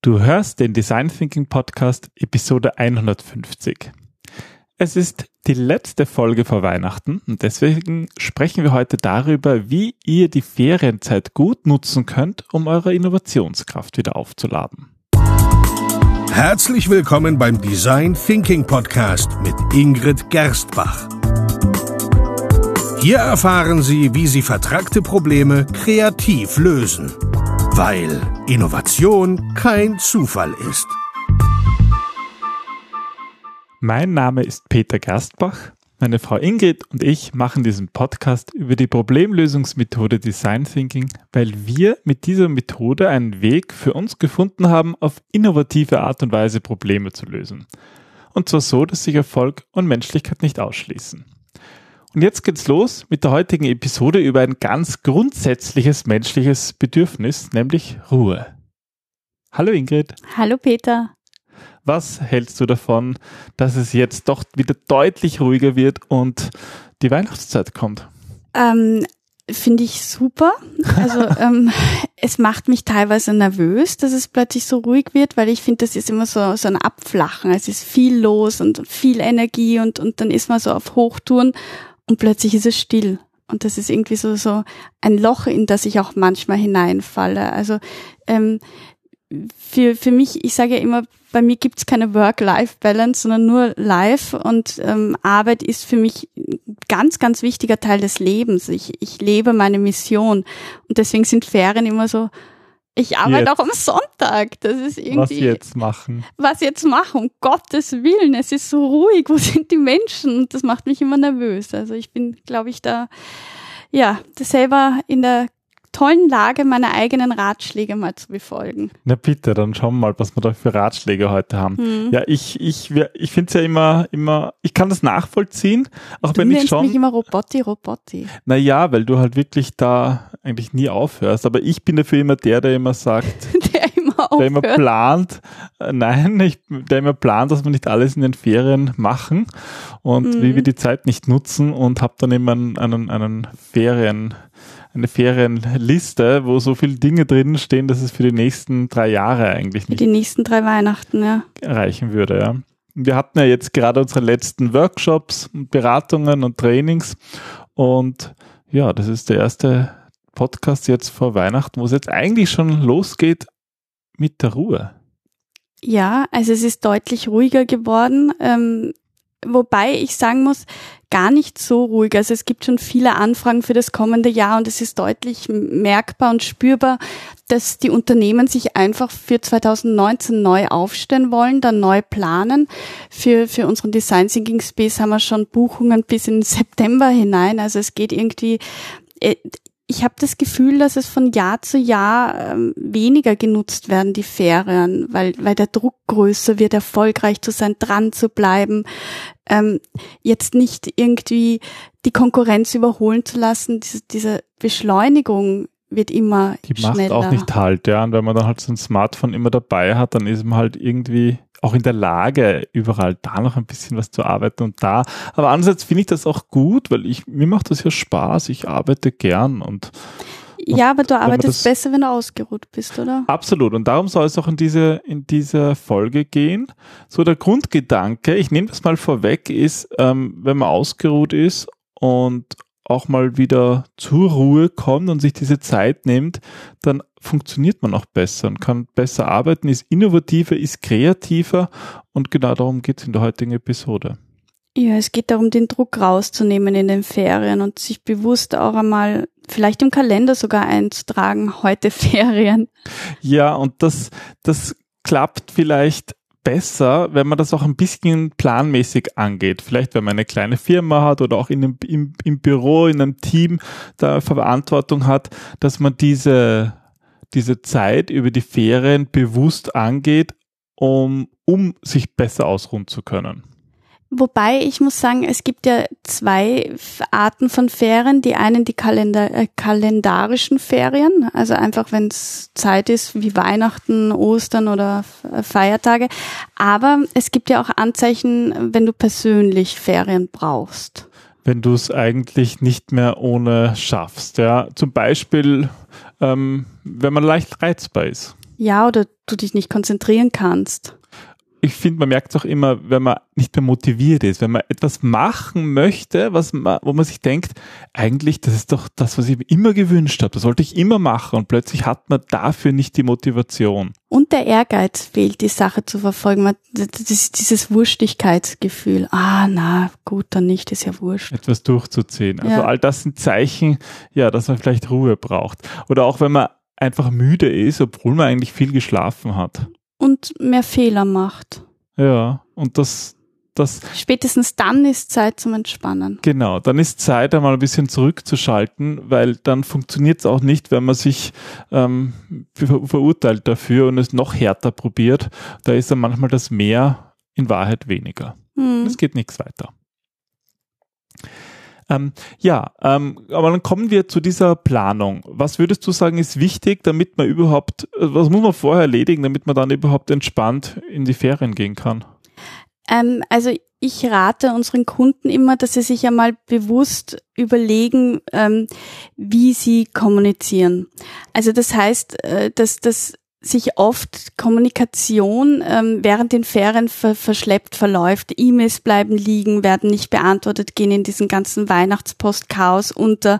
Du hörst den Design Thinking Podcast Episode 150. Es ist die letzte Folge vor Weihnachten und deswegen sprechen wir heute darüber, wie ihr die Ferienzeit gut nutzen könnt, um eure Innovationskraft wieder aufzuladen. Herzlich willkommen beim Design Thinking Podcast mit Ingrid Gerstbach. Hier erfahren Sie, wie Sie vertragte Probleme kreativ lösen weil Innovation kein Zufall ist. Mein Name ist Peter Gerstbach. Meine Frau Ingrid und ich machen diesen Podcast über die Problemlösungsmethode Design Thinking, weil wir mit dieser Methode einen Weg für uns gefunden haben, auf innovative Art und Weise Probleme zu lösen. Und zwar so, dass sich Erfolg und Menschlichkeit nicht ausschließen. Und jetzt geht's los mit der heutigen Episode über ein ganz grundsätzliches menschliches Bedürfnis, nämlich Ruhe. Hallo Ingrid. Hallo Peter. Was hältst du davon, dass es jetzt doch wieder deutlich ruhiger wird und die Weihnachtszeit kommt? Ähm, Finde ich super. Also ähm, es macht mich teilweise nervös, dass es plötzlich so ruhig wird, weil ich finde, das ist immer so, so ein Abflachen. Es ist viel los und viel Energie und, und dann ist man so auf Hochtouren und plötzlich ist es still. Und das ist irgendwie so, so ein Loch, in das ich auch manchmal hineinfalle. Also ähm, für, für mich, ich sage ja immer, bei mir gibt's keine Work-Life-Balance, sondern nur Life und ähm, Arbeit ist für mich ganz, ganz wichtiger Teil des Lebens. Ich, ich lebe meine Mission und deswegen sind Ferien immer so ich arbeite jetzt. auch am Sonntag. Das ist irgendwie. Was jetzt machen? Was jetzt machen? Um Gottes Willen. Es ist so ruhig. Wo sind die Menschen? Das macht mich immer nervös. Also ich bin, glaube ich, da, ja, selber in der tollen Lage, meine eigenen Ratschläge mal zu befolgen. Na bitte, dann schauen wir mal, was wir da für Ratschläge heute haben. Mhm. Ja, ich, ich, ich finde es ja immer, immer, ich kann das nachvollziehen, auch du wenn ich schon. mich immer Robotti, Robotti. Naja, weil du halt wirklich da eigentlich nie aufhörst. Aber ich bin dafür immer der, der immer sagt, der immer, aufhört. der immer plant, äh, nein, ich, der immer plant, dass wir nicht alles in den Ferien machen und mhm. wie wir die Zeit nicht nutzen und habe dann immer einen, einen, einen Ferien eine Ferienliste, wo so viele Dinge drin stehen, dass es für die nächsten drei Jahre eigentlich nicht. Für die nächsten drei Weihnachten, ja. Reichen würde, ja. Wir hatten ja jetzt gerade unsere letzten Workshops, Beratungen und Trainings und ja, das ist der erste Podcast jetzt vor Weihnachten, wo es jetzt eigentlich schon losgeht mit der Ruhe. Ja, also es ist deutlich ruhiger geworden. Ähm, wobei ich sagen muss, gar nicht so ruhig. Also es gibt schon viele Anfragen für das kommende Jahr und es ist deutlich merkbar und spürbar, dass die Unternehmen sich einfach für 2019 neu aufstellen wollen, dann neu planen. Für, für unseren Design Thinking Space haben wir schon Buchungen bis in September hinein. Also es geht irgendwie, äh, ich habe das Gefühl, dass es von Jahr zu Jahr ähm, weniger genutzt werden, die Ferien, weil, weil der Druck größer wird, erfolgreich zu sein, dran zu bleiben, ähm, jetzt nicht irgendwie die Konkurrenz überholen zu lassen. Diese, diese Beschleunigung wird immer die macht schneller. auch nicht halt, ja. Und wenn man dann halt so ein Smartphone immer dabei hat, dann ist man halt irgendwie auch in der Lage, überall da noch ein bisschen was zu arbeiten und da. Aber andererseits finde ich das auch gut, weil ich, mir macht das ja Spaß. Ich arbeite gern und ja, aber du arbeitest besser, wenn du ausgeruht bist, oder? Absolut. Und darum soll es auch in diese, in diese Folge gehen. So der Grundgedanke, ich nehme das mal vorweg, ist, ähm, wenn man ausgeruht ist und auch mal wieder zur Ruhe kommt und sich diese Zeit nimmt, dann funktioniert man auch besser und kann besser arbeiten, ist innovativer, ist kreativer und genau darum geht es in der heutigen Episode. Ja, es geht darum, den Druck rauszunehmen in den Ferien und sich bewusst auch einmal vielleicht im Kalender sogar einzutragen, heute Ferien. Ja, und das, das klappt vielleicht besser, wenn man das auch ein bisschen planmäßig angeht. Vielleicht, wenn man eine kleine Firma hat oder auch in einem, im, im Büro, in einem Team da Verantwortung hat, dass man diese, diese Zeit über die Ferien bewusst angeht, um, um sich besser ausruhen zu können. Wobei ich muss sagen, es gibt ja zwei Arten von Ferien. Die einen die Kalender, äh, kalendarischen Ferien, also einfach wenn es Zeit ist wie Weihnachten, Ostern oder Feiertage. Aber es gibt ja auch Anzeichen, wenn du persönlich Ferien brauchst. Wenn du es eigentlich nicht mehr ohne schaffst. Ja, zum Beispiel, ähm, wenn man leicht reizbar ist. Ja, oder du dich nicht konzentrieren kannst ich finde, man merkt es auch immer, wenn man nicht mehr motiviert ist, wenn man etwas machen möchte, was man, wo man sich denkt, eigentlich, das ist doch das, was ich mir immer gewünscht habe, das sollte ich immer machen und plötzlich hat man dafür nicht die Motivation. Und der Ehrgeiz fehlt, die Sache zu verfolgen. Man, das ist dieses Wurstigkeitsgefühl. Ah, na, gut, dann nicht, ist ja wurscht. Etwas durchzuziehen. Also ja. all das sind Zeichen, ja, dass man vielleicht Ruhe braucht. Oder auch wenn man einfach müde ist, obwohl man eigentlich viel geschlafen hat und mehr Fehler macht. Ja, und das, das. Spätestens dann ist Zeit zum Entspannen. Genau, dann ist Zeit, einmal ein bisschen zurückzuschalten, weil dann funktioniert es auch nicht, wenn man sich ähm, verurteilt dafür und es noch härter probiert. Da ist dann manchmal das Mehr in Wahrheit weniger. Hm. Es geht nichts weiter. Ähm, ja, ähm, aber dann kommen wir zu dieser Planung. Was würdest du sagen, ist wichtig, damit man überhaupt, äh, was muss man vorher erledigen, damit man dann überhaupt entspannt in die Ferien gehen kann? Ähm, also ich rate unseren Kunden immer, dass sie sich einmal bewusst überlegen, ähm, wie sie kommunizieren. Also das heißt, äh, dass das sich oft Kommunikation ähm, während den Ferien ver verschleppt verläuft. E-Mails bleiben liegen, werden nicht beantwortet, gehen in diesen ganzen Weihnachtspost-Chaos unter.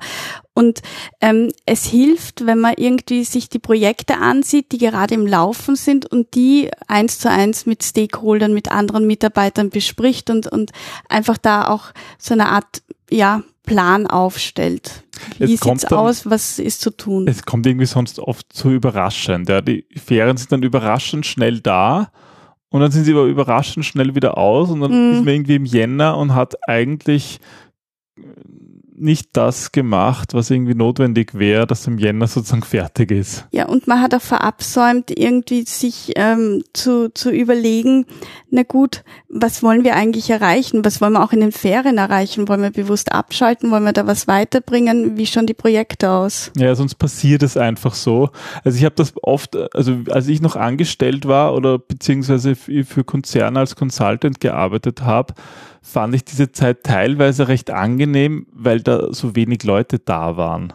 Und ähm, es hilft, wenn man irgendwie sich die Projekte ansieht, die gerade im Laufen sind und die eins zu eins mit Stakeholdern, mit anderen Mitarbeitern bespricht und, und einfach da auch so eine Art, ja, Plan aufstellt. Wie es sieht's dann, aus? Was ist zu tun? Es kommt irgendwie sonst oft zu überraschend. Ja. Die Ferien sind dann überraschend schnell da und dann sind sie aber überraschend schnell wieder aus und dann mm. ist man irgendwie im Jänner und hat eigentlich nicht das gemacht, was irgendwie notwendig wäre, dass im Jänner sozusagen fertig ist. Ja, und man hat auch verabsäumt, irgendwie sich ähm, zu, zu überlegen, na gut, was wollen wir eigentlich erreichen? Was wollen wir auch in den Ferien erreichen? Wollen wir bewusst abschalten? Wollen wir da was weiterbringen? Wie schauen die Projekte aus? Ja, sonst passiert es einfach so. Also ich habe das oft, also als ich noch angestellt war oder beziehungsweise für Konzerne als Consultant gearbeitet habe, fand ich diese Zeit teilweise recht angenehm, weil da so wenig Leute da waren.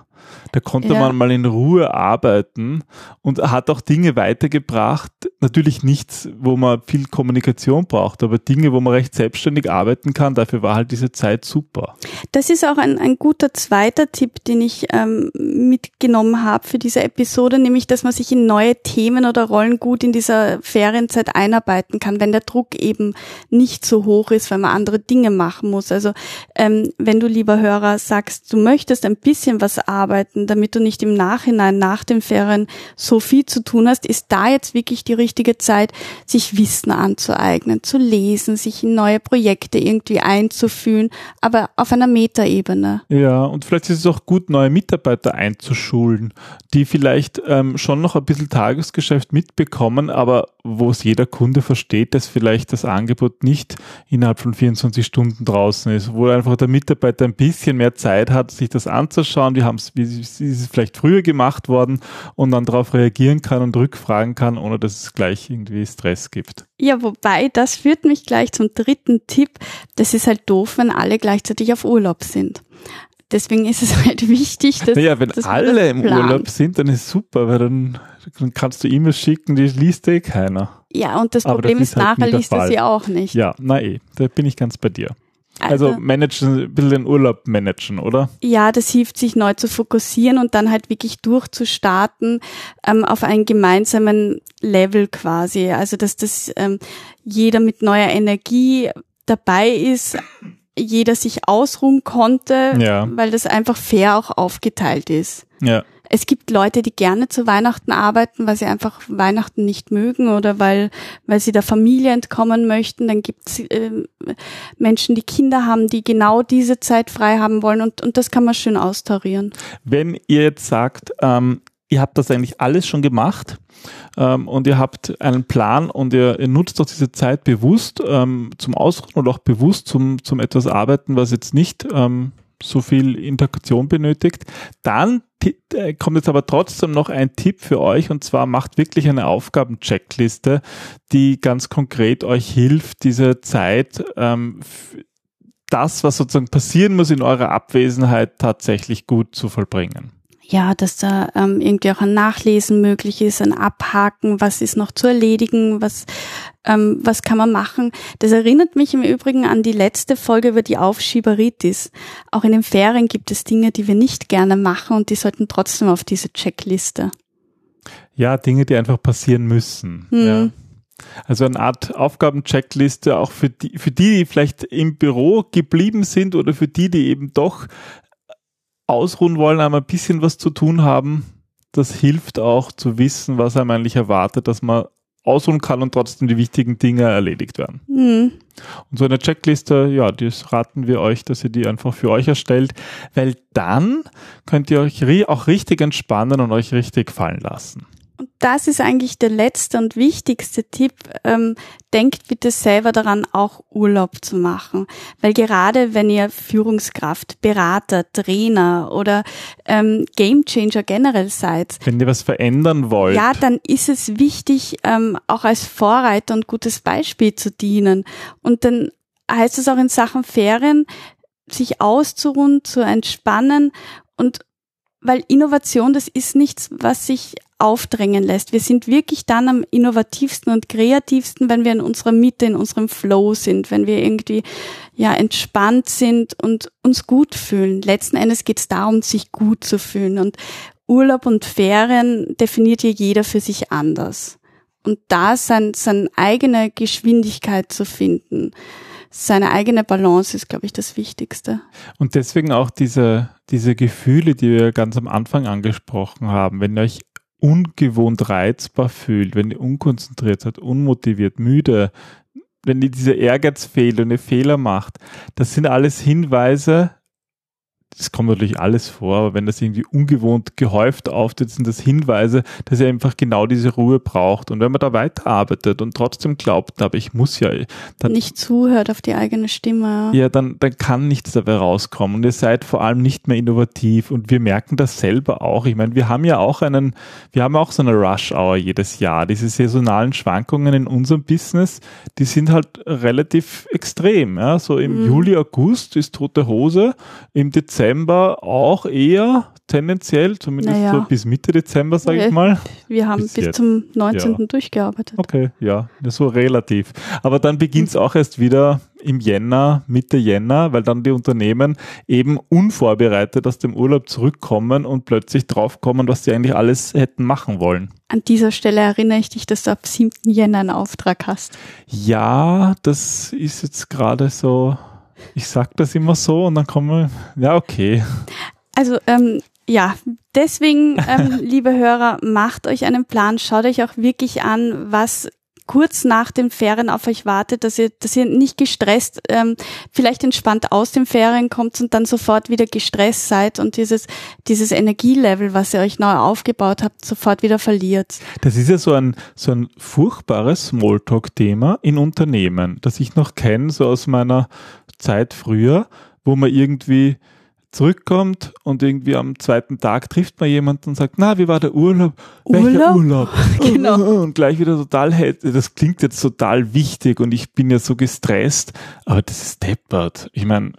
Da konnte ja. man mal in Ruhe arbeiten und hat auch Dinge weitergebracht. Natürlich nichts, wo man viel Kommunikation braucht, aber Dinge, wo man recht selbstständig arbeiten kann. Dafür war halt diese Zeit super. Das ist auch ein, ein guter zweiter Tipp, den ich ähm, mitgenommen habe für diese Episode, nämlich, dass man sich in neue Themen oder Rollen gut in dieser Ferienzeit einarbeiten kann, wenn der Druck eben nicht so hoch ist, weil man andere Dinge machen muss. Also ähm, wenn du, lieber Hörer, sagst, du möchtest ein bisschen was arbeiten, damit du nicht im Nachhinein nach den Ferien so viel zu tun hast, ist da jetzt wirklich die richtige Zeit, sich Wissen anzueignen, zu lesen, sich in neue Projekte irgendwie einzufühlen, aber auf einer Metaebene. Ja, und vielleicht ist es auch gut, neue Mitarbeiter einzuschulen, die vielleicht ähm, schon noch ein bisschen Tagesgeschäft mitbekommen, aber wo es jeder Kunde versteht, dass vielleicht das Angebot nicht innerhalb von 24 Stunden draußen ist, wo einfach der Mitarbeiter ein bisschen mehr Zeit hat, sich das anzuschauen, wie wie ist es vielleicht früher gemacht worden und dann darauf reagieren kann und rückfragen kann, ohne dass es gleich irgendwie Stress gibt. Ja, wobei, das führt mich gleich zum dritten Tipp. Das ist halt doof, wenn alle gleichzeitig auf Urlaub sind. Deswegen ist es halt wichtig, dass. Naja, wenn dass alle im Urlaub sind, dann ist super, weil dann, dann kannst du E-Mails schicken, die liest eh keiner. Ja, und das Problem das ist, ist halt nachher liest er sie auch nicht. Ja, na eh, da bin ich ganz bei dir. Also, also managen, ein bisschen den Urlaub managen, oder? Ja, das hilft sich neu zu fokussieren und dann halt wirklich durchzustarten ähm, auf einen gemeinsamen Level quasi. Also dass das ähm, jeder mit neuer Energie dabei ist, jeder sich ausruhen konnte, ja. weil das einfach fair auch aufgeteilt ist. Ja. Es gibt Leute, die gerne zu Weihnachten arbeiten, weil sie einfach Weihnachten nicht mögen oder weil, weil sie der Familie entkommen möchten. Dann gibt es äh, Menschen, die Kinder haben, die genau diese Zeit frei haben wollen und, und das kann man schön austarieren. Wenn ihr jetzt sagt, ähm, ihr habt das eigentlich alles schon gemacht ähm, und ihr habt einen Plan und ihr, ihr nutzt doch diese Zeit bewusst ähm, zum Ausruhen oder auch bewusst zum, zum etwas arbeiten, was jetzt nicht ähm, so viel Interaktion benötigt. Dann äh, kommt jetzt aber trotzdem noch ein Tipp für euch und zwar macht wirklich eine Aufgabencheckliste, die ganz konkret euch hilft, diese Zeit ähm, das, was sozusagen passieren muss in eurer Abwesenheit, tatsächlich gut zu vollbringen. Ja, dass da ähm, irgendwie auch ein Nachlesen möglich ist, ein Abhaken, was ist noch zu erledigen, was, ähm, was kann man machen. Das erinnert mich im Übrigen an die letzte Folge über die Aufschieberitis. Auch in den Ferien gibt es Dinge, die wir nicht gerne machen und die sollten trotzdem auf diese Checkliste. Ja, Dinge, die einfach passieren müssen. Hm. Ja. Also eine Art Aufgabencheckliste auch für die, für die, die vielleicht im Büro geblieben sind oder für die, die eben doch ausruhen wollen, aber ein bisschen was zu tun haben. Das hilft auch zu wissen, was einem eigentlich erwartet, dass man ausruhen kann und trotzdem die wichtigen Dinge erledigt werden. Hm. Und so eine Checkliste, ja, das raten wir euch, dass ihr die einfach für euch erstellt, weil dann könnt ihr euch auch richtig entspannen und euch richtig fallen lassen. Und das ist eigentlich der letzte und wichtigste Tipp. Ähm, denkt bitte selber daran, auch Urlaub zu machen. Weil gerade wenn ihr Führungskraft, Berater, Trainer oder ähm, Gamechanger generell seid, Wenn ihr was verändern wollt, ja, dann ist es wichtig, ähm, auch als Vorreiter und gutes Beispiel zu dienen. Und dann heißt es auch in Sachen Ferien, sich auszuruhen, zu entspannen und weil Innovation, das ist nichts, was sich aufdrängen lässt. Wir sind wirklich dann am innovativsten und kreativsten, wenn wir in unserer Mitte, in unserem Flow sind, wenn wir irgendwie ja entspannt sind und uns gut fühlen. Letzten Endes geht es darum, sich gut zu fühlen. Und Urlaub und Ferien definiert hier jeder für sich anders. Und da sein, seine eigene Geschwindigkeit zu finden, seine eigene Balance ist, glaube ich, das Wichtigste. Und deswegen auch diese, diese Gefühle, die wir ganz am Anfang angesprochen haben, wenn ihr euch ungewohnt reizbar fühlt, wenn ihr unkonzentriert seid, unmotiviert, müde, wenn ihr dieser Ehrgeiz fehlt und ihr Fehler macht, das sind alles Hinweise, das kommt natürlich alles vor, aber wenn das irgendwie ungewohnt gehäuft auftritt, sind das Hinweise, dass ihr einfach genau diese Ruhe braucht. Und wenn man da weiterarbeitet und trotzdem glaubt, aber ich muss ja, dann Nicht zuhört auf die eigene Stimme. ja, dann, dann kann nichts dabei rauskommen. Und ihr seid vor allem nicht mehr innovativ. Und wir merken das selber auch. Ich meine, wir haben ja auch einen, wir haben auch so eine Rush-Hour jedes Jahr. Diese saisonalen Schwankungen in unserem Business, die sind halt relativ extrem. Ja? So im Mhm. Juli, August ist tote Hose. Im Dezember auch eher tendenziell, zumindest Naja. so bis Mitte Dezember, sage ich mal. Wir haben Bis bis, zum 19. Ja. durchgearbeitet. Okay, ja, so relativ. Aber dann beginnt es auch erst wieder im Jänner, Mitte Jänner, weil dann die Unternehmen eben unvorbereitet aus dem Urlaub zurückkommen und plötzlich draufkommen, was sie eigentlich alles hätten machen wollen. An dieser Stelle erinnere ich dich, dass du ab 7. Jänner einen Auftrag hast. Ja, das ist jetzt gerade so, ich sag das immer so und dann kommen, ja, okay. Also ähm, ja, deswegen, ähm, liebe Hörer, macht euch einen Plan, schaut euch auch wirklich an, was kurz nach den Ferien auf euch wartet, dass ihr, dass ihr nicht gestresst, ähm, vielleicht entspannt aus den Ferien kommt und dann sofort wieder gestresst seid und dieses, dieses Energielevel, was ihr euch neu aufgebaut habt, sofort wieder verliert. Das ist ja so ein, so ein furchtbares Smalltalk-Thema in Unternehmen, das ich noch kenne, so aus meiner Zeit früher, wo man irgendwie zurückkommt und irgendwie am zweiten Tag trifft man jemanden und sagt, na, wie war der Urlaub? Welcher Urlaub? Urlaub? Genau. Und gleich wieder total, das klingt jetzt total wichtig und ich bin ja so gestresst, aber das ist deppert. Ich meine,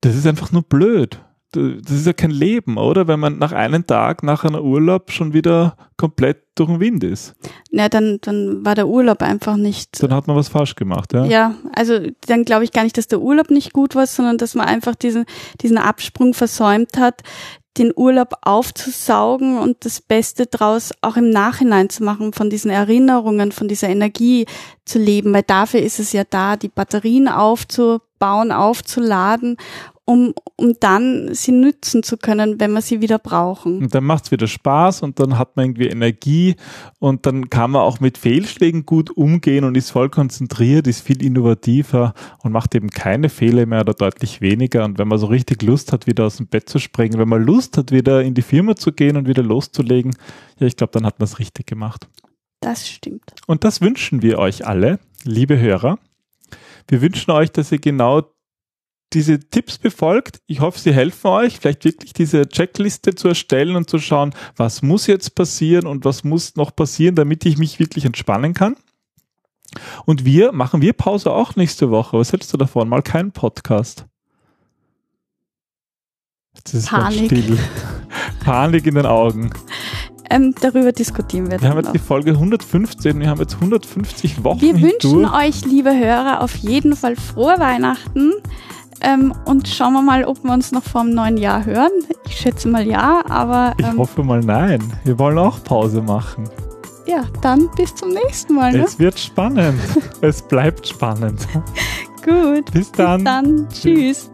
das ist einfach nur blöd. Das ist ja kein Leben, oder? Wenn man nach einem Tag, nach einer Urlaub schon wieder komplett durch den Wind ist. Ja, dann, dann war der Urlaub einfach nicht Dann hat man was falsch gemacht, ja? Ja, also dann glaube ich gar nicht, dass der Urlaub nicht gut war, sondern dass man einfach diesen, diesen Absprung versäumt hat, den Urlaub aufzusaugen und das Beste draus auch im Nachhinein zu machen, von diesen Erinnerungen, von dieser Energie zu leben, weil dafür ist es ja da, die Batterien aufzubauen, aufzuladen, um, um dann sie nützen zu können, wenn wir sie wieder brauchen. Und dann macht's wieder Spaß und dann hat man irgendwie Energie und dann kann man auch mit Fehlschlägen gut umgehen und ist voll konzentriert, ist viel innovativer und macht eben keine Fehler mehr oder deutlich weniger. Und wenn man so richtig Lust hat, wieder aus dem Bett zu springen, wenn man Lust hat, wieder in die Firma zu gehen und wieder loszulegen, ja, ich glaube, dann hat man es richtig gemacht. Das stimmt. Und das wünschen wir euch alle, liebe Hörer. Wir wünschen euch, dass ihr genau diese Tipps befolgt. Ich hoffe, sie helfen euch, vielleicht wirklich diese Checkliste zu erstellen und zu schauen, was muss jetzt passieren und was muss noch passieren, damit ich mich wirklich entspannen kann. Und wir machen wir Pause auch nächste Woche. Was hältst du davon? Mal kein Podcast. Jetzt ist Panik. still. Panik in den Augen. Ähm, darüber diskutieren wir Wir haben jetzt die noch. Folge 115, wir haben jetzt 150 Wochen Wir wünschen euch, liebe Hörer, auf jeden Fall frohe Weihnachten. Ähm, und schauen wir mal, ob wir uns noch vor dem neuen Jahr hören. Ich schätze mal ja, aber Ich ähm, hoffe mal nein. Wir wollen auch Pause machen. ja, dann bis zum nächsten Mal. Ne? Es wird spannend. es bleibt spannend. Gut. Bis dann. Bis dann. Tschüss.